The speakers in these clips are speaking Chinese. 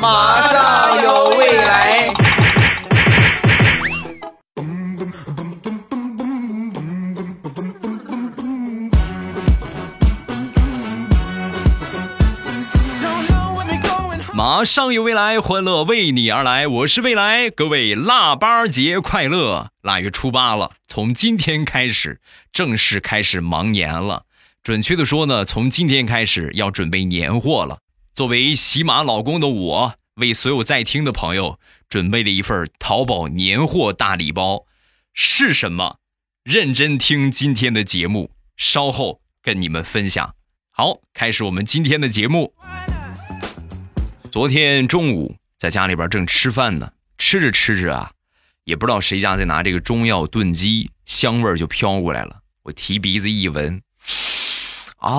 马上有未来。马上有未来，欢乐为你而来。我是未来，各位腊八节快乐！腊月初八了，从今天开始正式开始忙年了。准确的说呢，从今天开始要准备年货了。作为喜马老公的我，为所有在听的朋友准备了一份淘宝年货大礼包，是什么？认真听今天的节目，稍后跟你们分享。好，开始我们今天的节目。昨天中午在家里边正吃饭呢，吃着吃着啊，也不知道谁家在拿这个中药炖鸡，香味就飘过来了。我提鼻子一闻，哎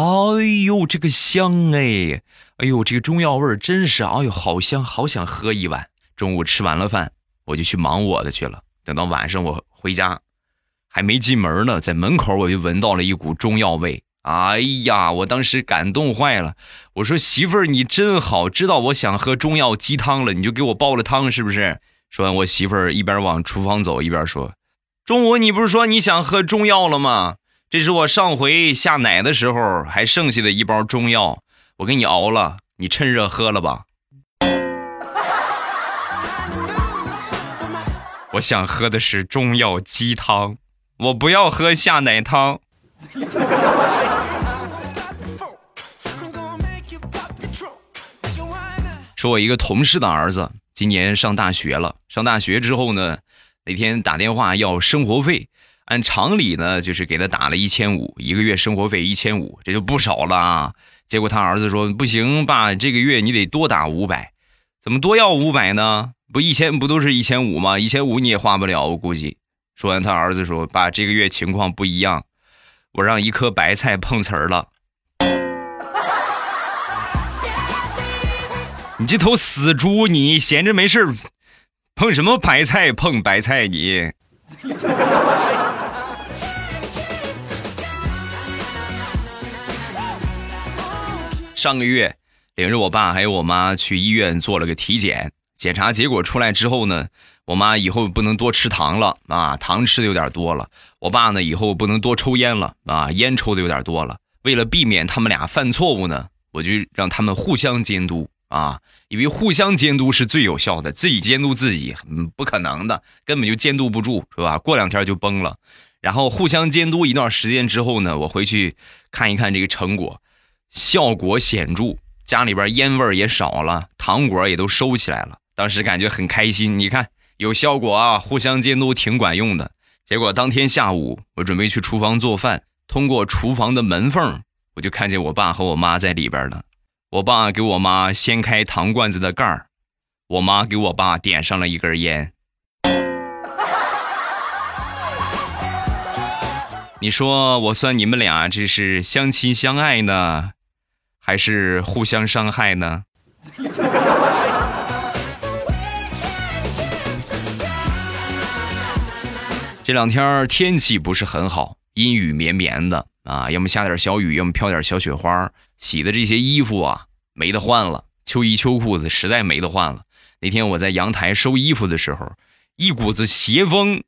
呦，这个香哎！哎呦，这个中药味儿真是，哎呦，好香，好想喝一碗。中午吃完了饭，我就去忙我的去了。等到晚上我回家，还没进门呢，在门口我就闻到了一股中药味。哎呀，我当时感动坏了。我说媳妇儿，你真好，知道我想喝中药鸡汤了，你就给我煲了汤，是不是？说完，我媳妇儿一边往厨房走，一边说：“中午你不是说你想喝中药了吗？这是我上回下奶的时候还剩下的一包中药。”我给你熬了，你趁热喝了吧。我想喝的是中药鸡汤，我不要喝下奶汤。说，我一个同事的儿子今年上大学了。上大学之后呢，那天打电话要生活费，按常理呢，就是给他打了一千五，一个月生活费一千五，这就不少了。结果他儿子说：“不行，爸，这个月你得多打五百，怎么多要五百呢？不一千不都是一千五吗？一千五你也花不了，我估计。”说完，他儿子说：“爸，这个月情况不一样，我让一颗白菜碰瓷儿了。”你这头死猪，你闲着没事碰什么白菜？碰白菜你？上个月，领着我爸还有我妈去医院做了个体检，检查结果出来之后呢，我妈以后不能多吃糖了啊，糖吃的有点多了。我爸呢，以后不能多抽烟了啊，烟抽的有点多了。为了避免他们俩犯错误呢，我就让他们互相监督啊，因为互相监督是最有效的，自己监督自己，不可能的，根本就监督不住，是吧？过两天就崩了。然后互相监督一段时间之后呢，我回去看一看这个成果。效果显著，家里边烟味也少了，糖果也都收起来了。当时感觉很开心，你看有效果啊，互相监督挺管用的。结果当天下午，我准备去厨房做饭，通过厨房的门缝，我就看见我爸和我妈在里边呢。我爸给我妈掀开糖罐子的盖儿，我妈给我爸点上了一根烟。你说我算你们俩这是相亲相爱呢？还是互相伤害呢。这两天天气不是很好，阴雨绵绵的啊，要么下点小雨，要么飘点小雪花。洗的这些衣服啊，没得换了，秋衣秋裤子实在没得换了。那天我在阳台收衣服的时候，一股子邪风，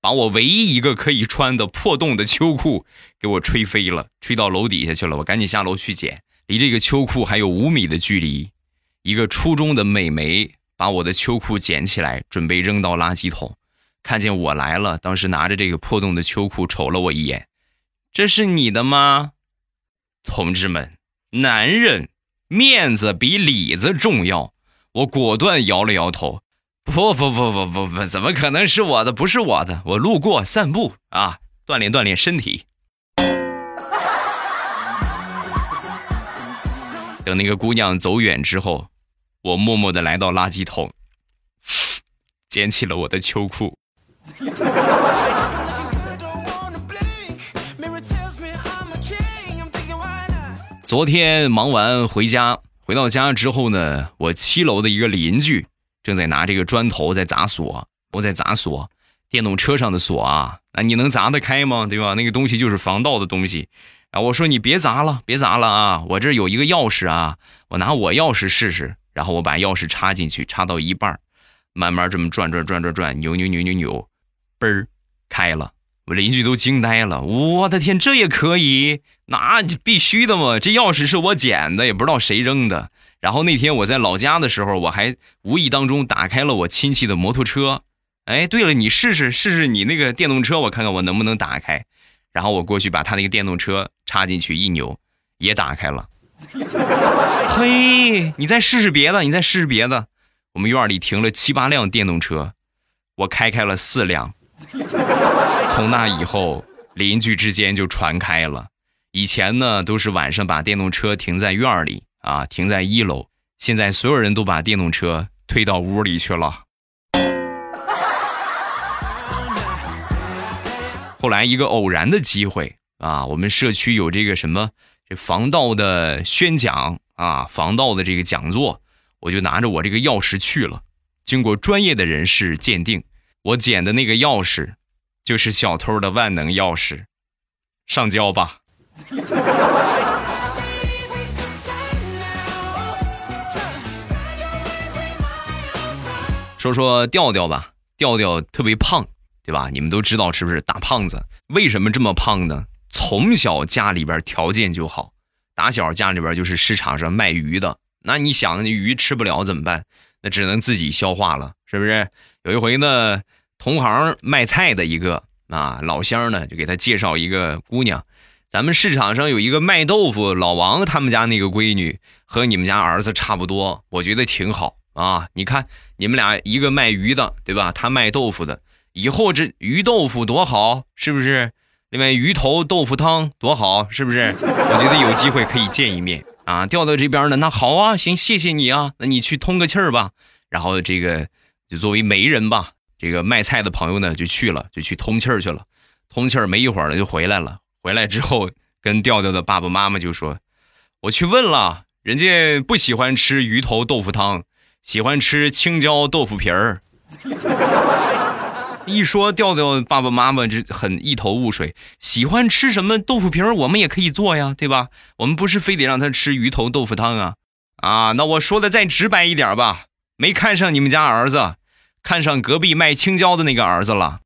把我唯一一个可以穿的破洞的秋裤给我吹飞了，吹到楼底下去了。我赶紧下楼去捡。离这个秋裤还有五米的距离，一个初中的美眉把我的秋裤捡起来，准备扔到垃圾桶。看见我来了，当时拿着这个破洞的秋裤瞅了我一眼：“这是你的吗？”同志们，男人面子比里子重要。我果断摇了摇头：“不不不不不不，怎么可能是我的？不是我的，我路过散步啊，锻炼锻炼身体。”等那个姑娘走远之后，我默默的来到垃圾桶，捡起了我的秋裤。昨天忙完回家，回到家之后呢，我七楼的一个邻居正在拿这个砖头在砸锁，我在砸锁，电动车上的锁啊，那你能砸得开吗？对吧？那个东西就是防盗的东西。啊！我说你别砸了，别砸了啊！我这有一个钥匙啊，我拿我钥匙试试。然后我把钥匙插进去，插到一半慢慢这么转转转转转，扭扭扭扭扭，嘣儿开了。我邻居都惊呆了，我的天，这也可以？那必须的嘛！这钥匙是我捡的，也不知道谁扔的。然后那天我在老家的时候，我还无意当中打开了我亲戚的摩托车。哎，对了，你试试试试你那个电动车，我看看我能不能打开。然后我过去把他那个电动车插进去一扭，也打开了。嘿，你再试试别的，你再试试别的。我们院里停了七八辆电动车，我开开了四辆。从那以后，邻居之间就传开了。以前呢，都是晚上把电动车停在院里啊，停在一楼。现在所有人都把电动车推到屋里去了。后来一个偶然的机会啊，我们社区有这个什么这防盗的宣讲啊，防盗的这个讲座，我就拿着我这个钥匙去了。经过专业的人士鉴定，我捡的那个钥匙。就是小偷的万能钥匙，上交吧。说说调调吧，调调特别胖，对吧？你们都知道是不是大胖子？为什么这么胖呢？从小家里边条件就好，打小家里边就是市场上卖鱼的。那你想，鱼吃不了怎么办？那只能自己消化了，是不是？有一回呢。同行卖菜的一个啊老乡呢，就给他介绍一个姑娘，咱们市场上有一个卖豆腐老王他们家那个闺女和你们家儿子差不多，我觉得挺好啊。你看你们俩一个卖鱼的，对吧？他卖豆腐的，以后这鱼豆腐多好，是不是？另外鱼头豆腐汤多好，是不是？我觉得有机会可以见一面啊。调到这边呢，那好啊，行，谢谢你啊，那你去通个气儿吧。然后这个就作为媒人吧。这个卖菜的朋友呢，就去了，就去通气儿去了。通气儿没一会儿了，就回来了。回来之后，跟调调的爸爸妈妈就说：“我去问了，人家不喜欢吃鱼头豆腐汤，喜欢吃青椒豆腐皮儿。”一说调调爸爸妈妈就很一头雾水，喜欢吃什么豆腐皮儿，我们也可以做呀，对吧？我们不是非得让他吃鱼头豆腐汤啊？啊，那我说的再直白一点吧，没看上你们家儿子。看上隔壁卖青椒的那个儿子了。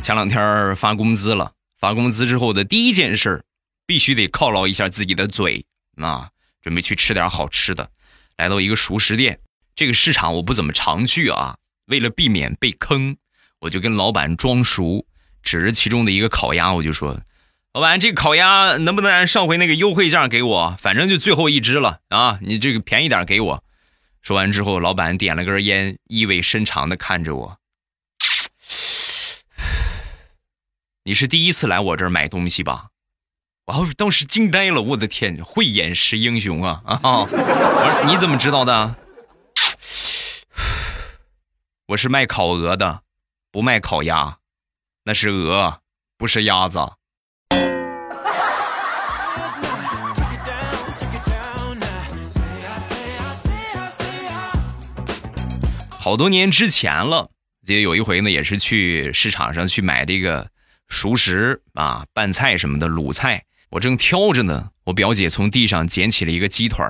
前两天发工资了，发工资之后的第一件事必须得犒劳一下自己的嘴啊！准备去吃点好吃的，来到一个熟食店。这个市场我不怎么常去啊，为了避免被坑，我就跟老板装熟，指着其中的一个烤鸭，我就说。老板，这烤鸭能不能按上回那个优惠价给我？反正就最后一只了啊！你这个便宜点给我。说完之后，老板点了根烟，意味深长的看着我：“你是第一次来我这儿买东西吧？”我当时惊呆了，我的天，慧眼识英雄啊！啊，我说你怎么知道的？我是卖烤鹅的，不卖烤鸭，那是鹅，不是鸭子。好多年之前了，记得有一回呢，也是去市场上去买这个熟食啊，拌菜什么的卤菜。我正挑着呢，我表姐从地上捡起了一个鸡腿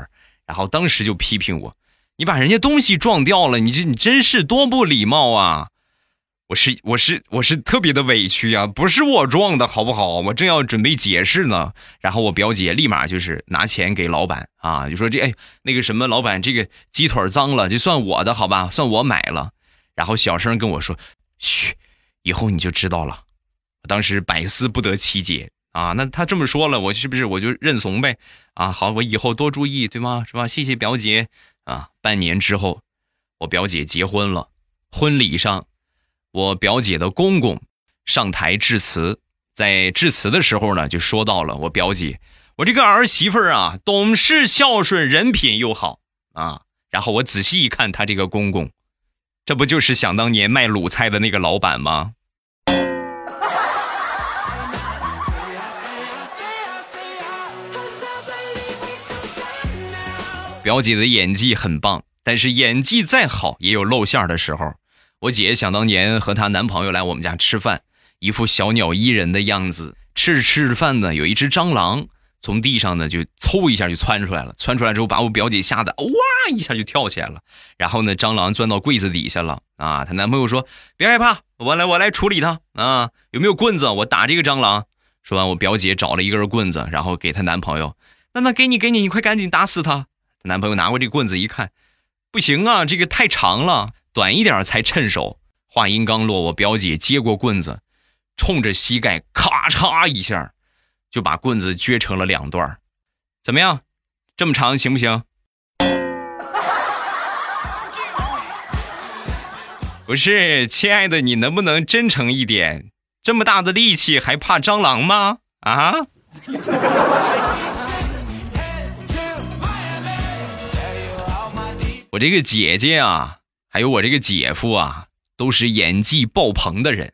然后当时就批评我：“你把人家东西撞掉了，你这你真是多不礼貌啊！”我是我是我是特别的委屈啊，不是我撞的，好不好？我正要准备解释呢，然后我表姐立马就是拿钱给老板啊，就说这哎那个什么老板，这个鸡腿脏了，就算我的好吧，算我买了。然后小声跟我说，嘘，以后你就知道了。我当时百思不得其解啊，那他这么说了，我是不是我就认怂呗？啊，好，我以后多注意，对吗？是吧？谢谢表姐啊。半年之后，我表姐结婚了，婚礼上。我表姐的公公上台致辞，在致辞的时候呢，就说到了我表姐，我这个儿媳妇儿啊，懂事孝顺，人品又好啊。然后我仔细一看，他这个公公，这不就是想当年卖卤菜的那个老板吗？表姐的演技很棒，但是演技再好，也有露馅的时候。我姐想当年和她男朋友来我们家吃饭，一副小鸟依人的样子，吃着吃着饭呢，有一只蟑螂从地上呢就嗖一下就窜出来了，窜出来之后把我表姐吓得哇一下就跳起来了。然后呢，蟑螂钻到柜子底下了啊！她男朋友说：“别害怕，我来我来处理它啊！有没有棍子？我打这个蟑螂。”说完，我表姐找了一根棍子，然后给她男朋友：“那那给你给你，你快赶紧打死他。”男朋友拿过这棍子一看，不行啊，这个太长了，短一点才趁手。话音刚落，我表姐接过棍子，冲着膝盖咔嚓一下，就把棍子撅成了两段怎么样？这么长行不行？不是，亲爱的，你能不能真诚一点？这么大的力气还怕蟑螂吗？啊？我这个姐姐啊，还有我这个姐夫啊，都是演技爆棚的人。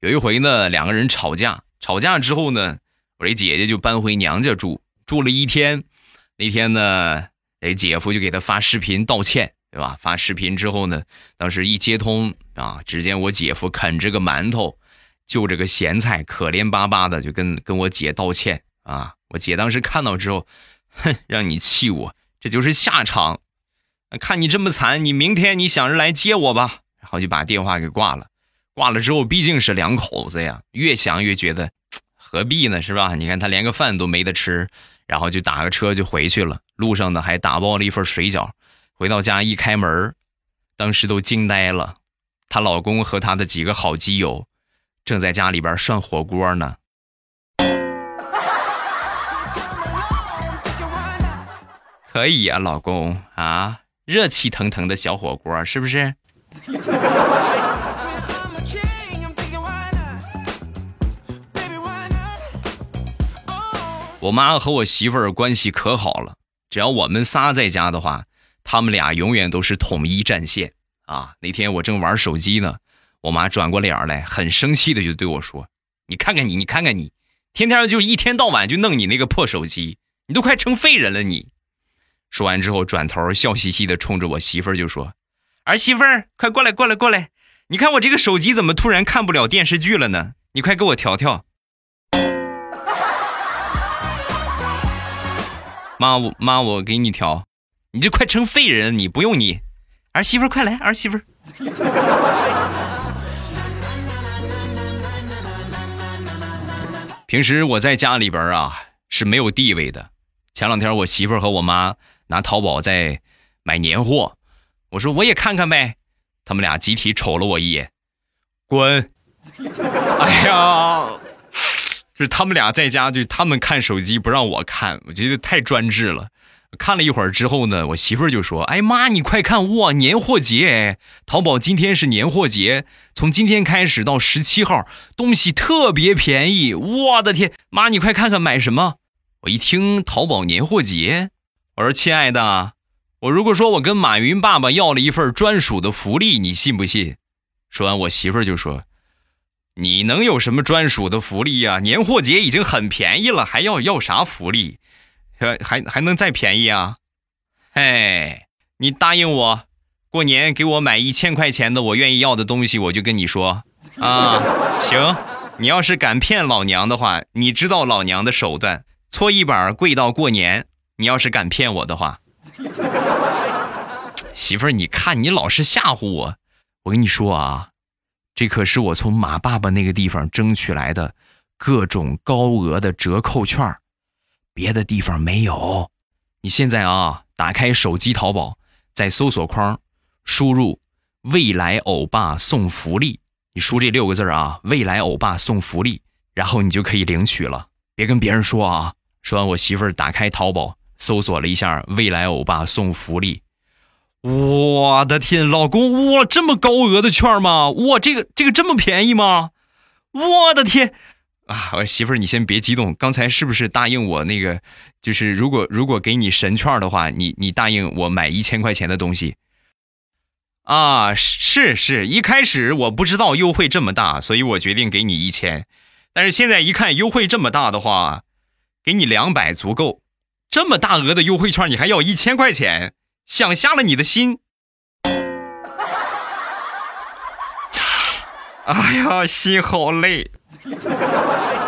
有一回呢，两个人吵架，吵架之后呢，我这姐姐就搬回娘家住，住了一天。那天呢，这姐夫就给她发视频道歉。对吧？发视频之后呢，当时一接通啊，只见我姐夫啃着个馒头，就着个咸菜，可怜巴巴的就跟跟我姐道歉啊。我姐当时看到之后，哼，让你气我，这就是下场。看你这么惨，你明天你想着来接我吧。然后就把电话给挂了。挂了之后，毕竟是两口子呀，越想越觉得何必呢，是吧？你看他连个饭都没得吃，然后就打个车就回去了。路上呢，还打包了一份水饺。回到家一开门，当时都惊呆了。她老公和她的几个好基友正在家里边涮火锅呢。可以呀，老公啊，热气腾腾的小火锅是不是？我妈和我媳妇儿关系可好了，只要我们仨在家的话。他们俩永远都是统一战线啊！那天我正玩手机呢，我妈转过脸来，很生气的就对我说：“你看看你，你看看你，天天就一天到晚就弄你那个破手机，你都快成废人了你。”说完之后，转头笑嘻嘻的冲着我媳妇儿就说：“儿媳妇儿，快过来，过来，过来！你看我这个手机怎么突然看不了电视剧了呢？你快给我调调。”妈，我妈，我给你调。你这快成废人，你不用你儿媳妇，快来儿媳妇。平时我在家里边啊是没有地位的。前两天我媳妇和我妈拿淘宝在买年货，我说我也看看呗，他们俩集体瞅了我一眼，滚！哎呀，就是他们俩在家就他们看手机不让我看，我觉得太专制了。看了一会儿之后呢，我媳妇儿就说：“哎妈，你快看哇，年货节哎，淘宝今天是年货节，从今天开始到十七号，东西特别便宜。我的天，妈你快看看买什么？”我一听淘宝年货节，我说：“亲爱的，我如果说我跟马云爸爸要了一份专属的福利，你信不信？”说完，我媳妇儿就说：“你能有什么专属的福利呀？年货节已经很便宜了，还要要啥福利？”还还还能再便宜啊？哎，你答应我，过年给我买一千块钱的我愿意要的东西，我就跟你说啊。行，你要是敢骗老娘的话，你知道老娘的手段，搓衣板跪到过年。你要是敢骗我的话，媳妇儿，你看你老是吓唬我，我跟你说啊，这可是我从马爸爸那个地方争取来的各种高额的折扣券。别的地方没有，你现在啊，打开手机淘宝，在搜索框输入“未来欧巴送福利”，你输这六个字啊，“未来欧巴送福利”，然后你就可以领取了。别跟别人说啊。说完，我媳妇儿打开淘宝，搜索了一下“未来欧巴送福利”。我的天，老公，哇，这么高额的券吗？哇，这个这个这么便宜吗？我的天！啊，我媳妇儿，你先别激动。刚才是不是答应我那个？就是如果如果给你神券的话，你你答应我买一千块钱的东西。啊，是是，一开始我不知道优惠这么大，所以我决定给你一千。但是现在一看优惠这么大的话，给你两百足够。这么大额的优惠券，你还要一千块钱，想瞎了你的心。哎呀，心好累。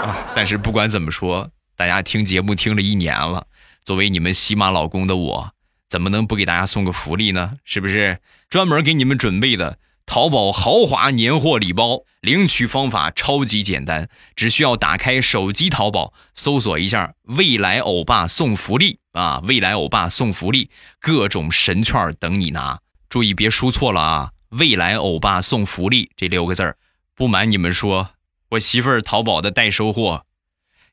啊，但是不管怎么说，大家听节目听了一年了，作为你们喜马老公的我，怎么能不给大家送个福利呢？是不是？专门给你们准备的淘宝豪华年货礼包，领取方法超级简单，只需要打开手机淘宝，搜索一下“未来欧巴送福利”啊，“未来欧巴送福利”，各种神券等你拿。注意别输错了啊！“未来欧巴送福利”这六个字儿，不瞒你们说，我媳妇儿淘宝的代收货。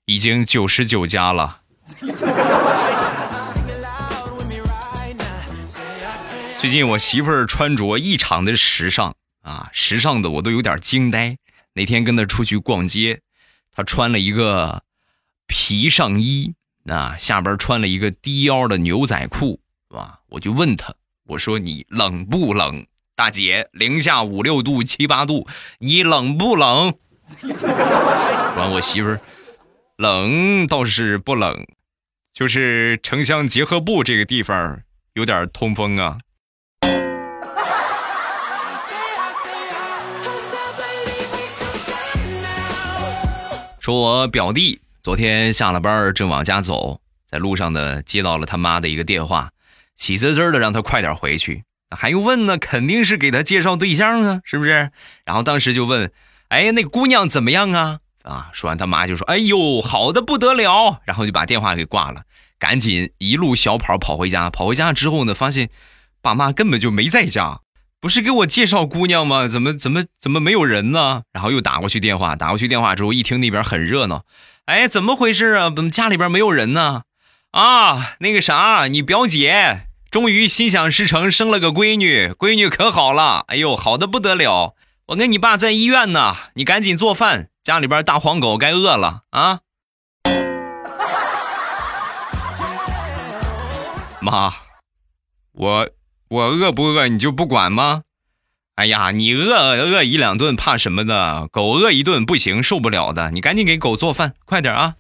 已经九十九家了。最近我媳妇儿穿着异常的时尚啊，时尚的我都有点惊呆。那天跟她出去逛街，她穿了一个皮上衣，啊，下边穿了一个低腰的牛仔裤，是吧？我就问她，我说你冷不冷？大姐，零下五六度、七八度，你冷不冷？完，我媳妇儿。冷倒是不冷，就是城乡结合部这个地方有点通风啊。说我表弟昨天下了班正往家走，在路上呢接到了他妈的一个电话，喜滋滋的让他快点回去，还用问呢？肯定是给他介绍对象啊，是不是？然后当时就问：“哎，那姑娘怎么样啊？”啊！说完，他妈就说：“哎呦，好的不得了！”然后就把电话给挂了，赶紧一路小跑跑回家。跑回家之后呢，发现爸妈根本就没在家，不是给我介绍姑娘吗？怎么怎么怎么没有人呢？然后又打过去电话，打过去电话之后，一听那边很热闹，哎，怎么回事啊？怎么家里边没有人呢？啊，那个啥，你表姐终于心想事成，生了个闺女，闺女可好了，哎呦，好的不得了！我跟你爸在医院呢，你赶紧做饭。家里边大黄狗该饿了啊！妈，我我饿不饿你就不管吗？哎呀，你饿饿一两顿怕什么的？狗饿一顿不行，受不了的。你赶紧给狗做饭，快点啊！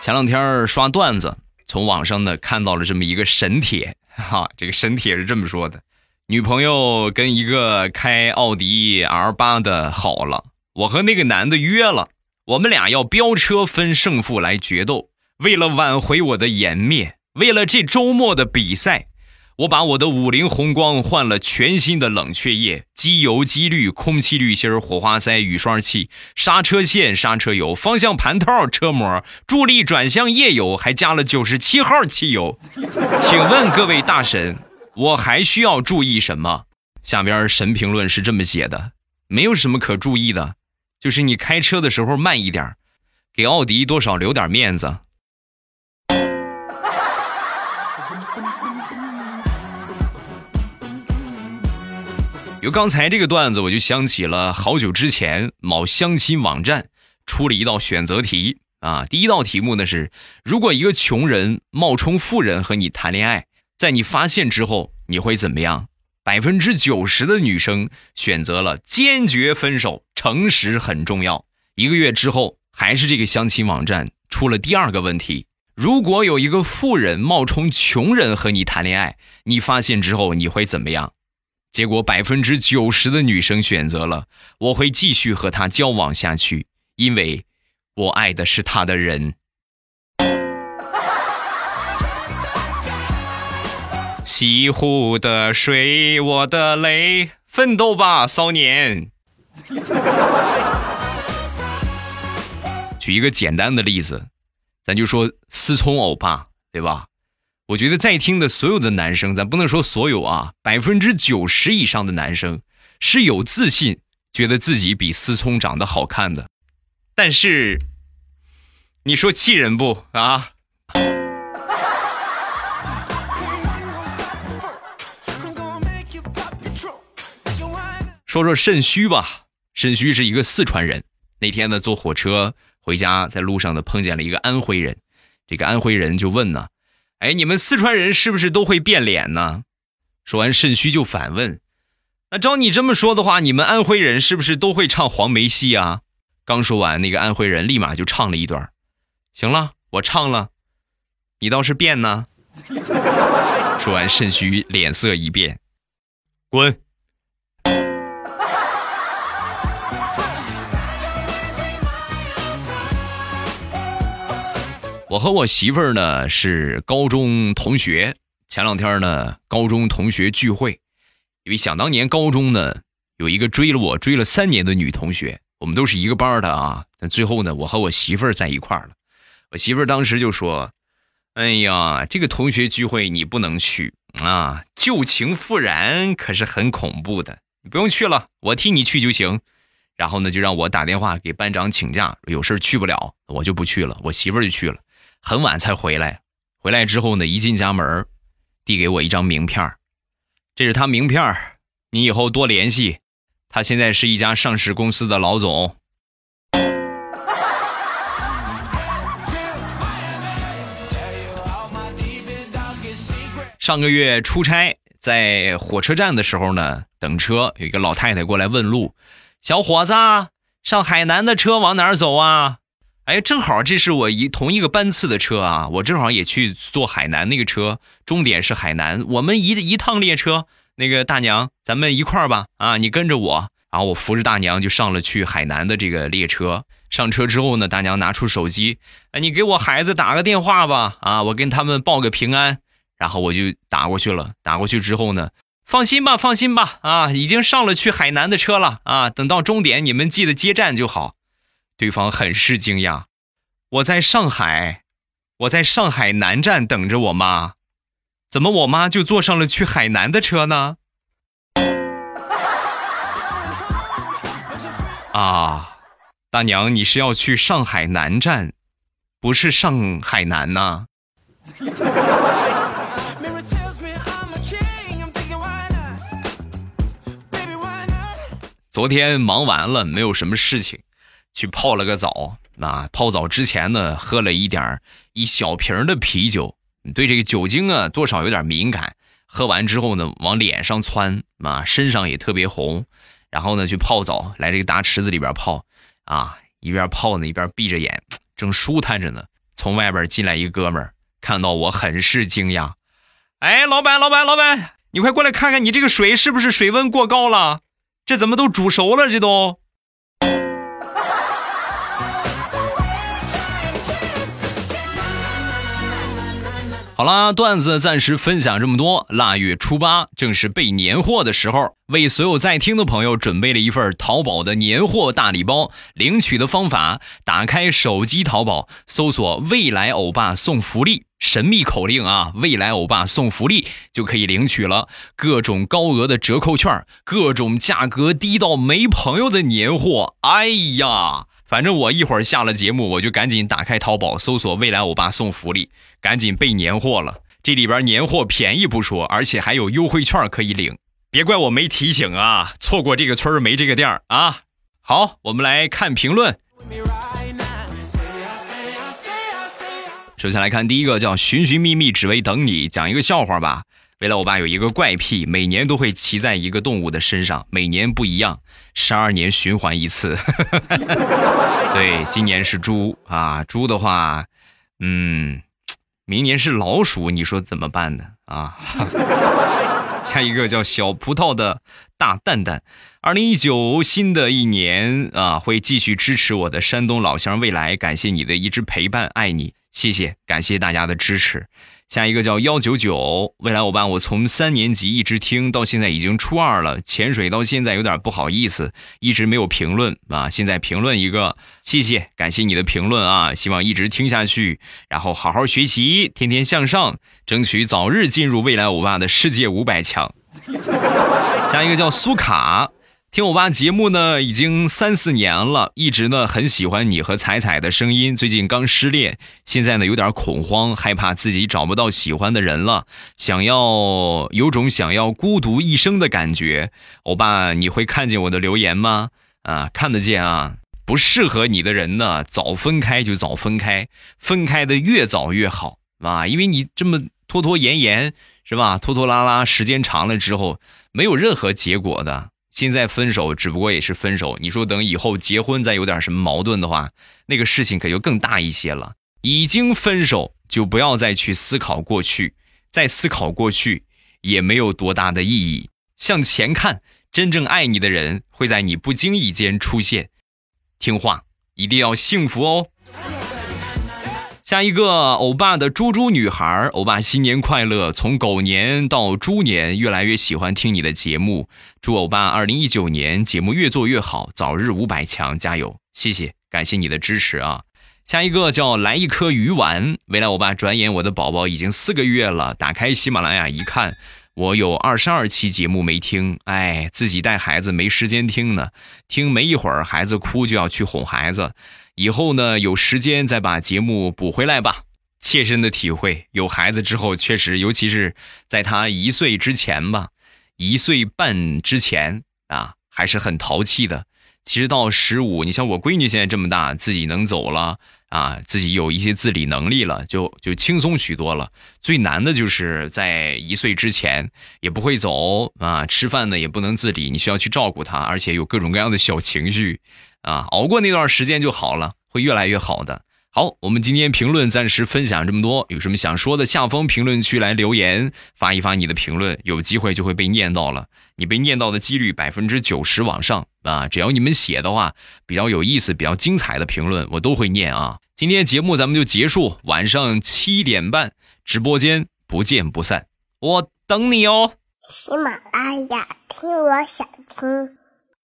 前两天刷段子，从网上呢看到了这么一个神帖。哈，这个神帖是这么说的：女朋友跟一个开奥迪 R 八的好了，我和那个男的约了，我们俩要飙车分胜负来决斗。为了挽回我的颜面，为了这周末的比赛。我把我的五菱宏光换了全新的冷却液、机油、机滤、空气滤芯、火花塞、雨刷器、刹车线、刹车油、方向盘套、车膜、助力转向液油，还加了九十七号汽油。请问各位大神，我还需要注意什么？下边神评论是这么写的：没有什么可注意的，就是你开车的时候慢一点，给奥迪多少留点面子。由刚才这个段子，我就想起了好久之前某相亲网站出了一道选择题啊。第一道题目呢是：如果一个穷人冒充富人和你谈恋爱，在你发现之后，你会怎么样？百分之九十的女生选择了坚决分手，诚实很重要。一个月之后，还是这个相亲网站出了第二个问题：如果有一个富人冒充穷人和你谈恋爱，你发现之后，你会怎么样？结果百分之九十的女生选择了我会继续和他交往下去，因为我爱的是他的人。西湖的水，我的泪，奋斗吧，少年。举一个简单的例子，咱就说思聪欧巴，对吧？我觉得在听的所有的男生，咱不能说所有啊，百分之九十以上的男生是有自信，觉得自己比思聪长得好看的。但是，你说气人不啊？说说肾虚吧，肾虚是一个四川人。那天呢，坐火车回家，在路上呢碰见了一个安徽人，这个安徽人就问呢。哎，你们四川人是不是都会变脸呢？说完，肾虚就反问：“那照你这么说的话，你们安徽人是不是都会唱黄梅戏啊？”刚说完，那个安徽人立马就唱了一段。行了，我唱了，你倒是变呢。说完，肾虚脸色一变，滚，我和我媳妇儿呢是高中同学，前两天呢高中同学聚会，因为想当年高中呢有一个追了我追了三年的女同学，我们都是一个班的啊。但最后呢，我和我媳妇儿在一块儿了。我媳妇儿当时就说：“哎呀，这个同学聚会你不能去啊，旧情复燃可是很恐怖的，你不用去了，我替你去就行。”然后呢，就让我打电话给班长请假，有事去不了，我就不去了。我媳妇儿就去了。很晚才回来，回来之后呢，一进家门，递给我一张名片这是他名片你以后多联系。他现在是一家上市公司的老总。上个月出差，在火车站的时候呢，等车，有一个老太太过来问路：“小伙子，上海南的车往哪儿走啊？”哎，正好这是我一同一个班次的车啊，我正好也去坐海南那个车，终点是海南，我们一一趟列车。那个大娘，咱们一块儿吧，啊，你跟着我，然后我扶着大娘就上了去海南的这个列车。上车之后呢，大娘拿出手机，哎，你给我孩子打个电话吧，啊，我跟他们报个平安。然后我就打过去了，打过去之后呢，放心吧，放心吧，啊，已经上了去海南的车了，啊，等到终点你们记得接站就好。对方很是惊讶，我在上海，我在上海南站等着我妈，怎么我妈就坐上了去海南的车呢？啊，大娘，你是要去上海南站，不是上海南呐？昨天忙完了，没有什么事情。去泡了个澡，啊，泡澡之前呢，喝了一点一小瓶的啤酒，对这个酒精啊，多少有点敏感。喝完之后呢，往脸上窜，啊，身上也特别红。然后呢，去泡澡，来这个大池子里边泡，啊，一边泡呢，一边闭着眼，正舒坦着呢。从外边进来一个哥们儿，看到我很是惊讶，哎，老板，老板，老板，你快过来看看，你这个水是不是水温过高了？这怎么都煮熟了？这都。好啦，段子暂时分享这么多。腊月初八正是备年货的时候，为所有在听的朋友准备了一份淘宝的年货大礼包。领取的方法：打开手机淘宝，搜索“未来欧巴送福利”，神秘口令啊，“未来欧巴送福利”就可以领取了。各种高额的折扣券，各种价格低到没朋友的年货。哎呀！反正我一会儿下了节目，我就赶紧打开淘宝搜索“未来欧巴送福利”，赶紧备年货了。这里边年货便宜不说，而且还有优惠券可以领。别怪我没提醒啊，错过这个村没这个店啊。好，我们来看评论。首先来看第一个，叫寻寻觅觅只为等你，讲一个笑话吧。未来，我爸有一个怪癖，每年都会骑在一个动物的身上，每年不一样，十二年循环一次。对，今年是猪啊，猪的话，嗯，明年是老鼠，你说怎么办呢？啊，下一个叫小葡萄的大蛋蛋，二零一九新的一年啊，会继续支持我的山东老乡未来，感谢你的一直陪伴，爱你，谢谢，感谢大家的支持。下一个叫幺九九，未来欧巴，我从三年级一直听到现在，已经初二了。潜水到现在有点不好意思，一直没有评论啊。现在评论一个，谢谢，感谢你的评论啊。希望一直听下去，然后好好学习，天天向上，争取早日进入未来欧巴的世界五百强。下一个叫苏卡。听我爸节目呢，已经三四年了，一直呢很喜欢你和彩彩的声音。最近刚失恋，现在呢有点恐慌，害怕自己找不到喜欢的人了，想要有种想要孤独一生的感觉。欧巴，你会看见我的留言吗？啊，看得见啊。不适合你的人呢，早分开就早分开，分开的越早越好啊，因为你这么拖拖延延是吧？拖拖拉拉，时间长了之后，没有任何结果的。现在分手只不过也是分手，你说等以后结婚再有点什么矛盾的话，那个事情可就更大一些了。已经分手就不要再去思考过去，再思考过去也没有多大的意义。向前看，真正爱你的人会在你不经意间出现。听话，一定要幸福哦。下一个，欧巴的猪猪女孩，欧巴新年快乐！从狗年到猪年，越来越喜欢听你的节目。祝欧巴二零一九年节目越做越好，早日五百强，加油！谢谢，感谢你的支持啊！下一个叫来一颗鱼丸，未来欧巴，转眼我的宝宝已经四个月了。打开喜马拉雅一看，我有二十二期节目没听，哎，自己带孩子没时间听呢，听没一会儿孩子哭就要去哄孩子。以后呢，有时间再把节目补回来吧。切身的体会，有孩子之后，确实，尤其是在他一岁之前吧，一岁半之前啊，还是很淘气的。其实到十五，你像我闺女现在这么大，自己能走了啊，自己有一些自理能力了，就就轻松许多了。最难的就是在一岁之前也不会走啊，吃饭呢也不能自理，你需要去照顾他，而且有各种各样的小情绪。啊，熬过那段时间就好了，会越来越好的。好，我们今天评论暂时分享这么多，有什么想说的，下方评论区来留言，发一发你的评论，有机会就会被念到了。你被念到的几率百分之九十往上啊！只要你们写的话比较有意思、比较精彩的评论，我都会念啊。今天节目咱们就结束，晚上七点半直播间不见不散，我等你哦。喜马拉雅听，我想听。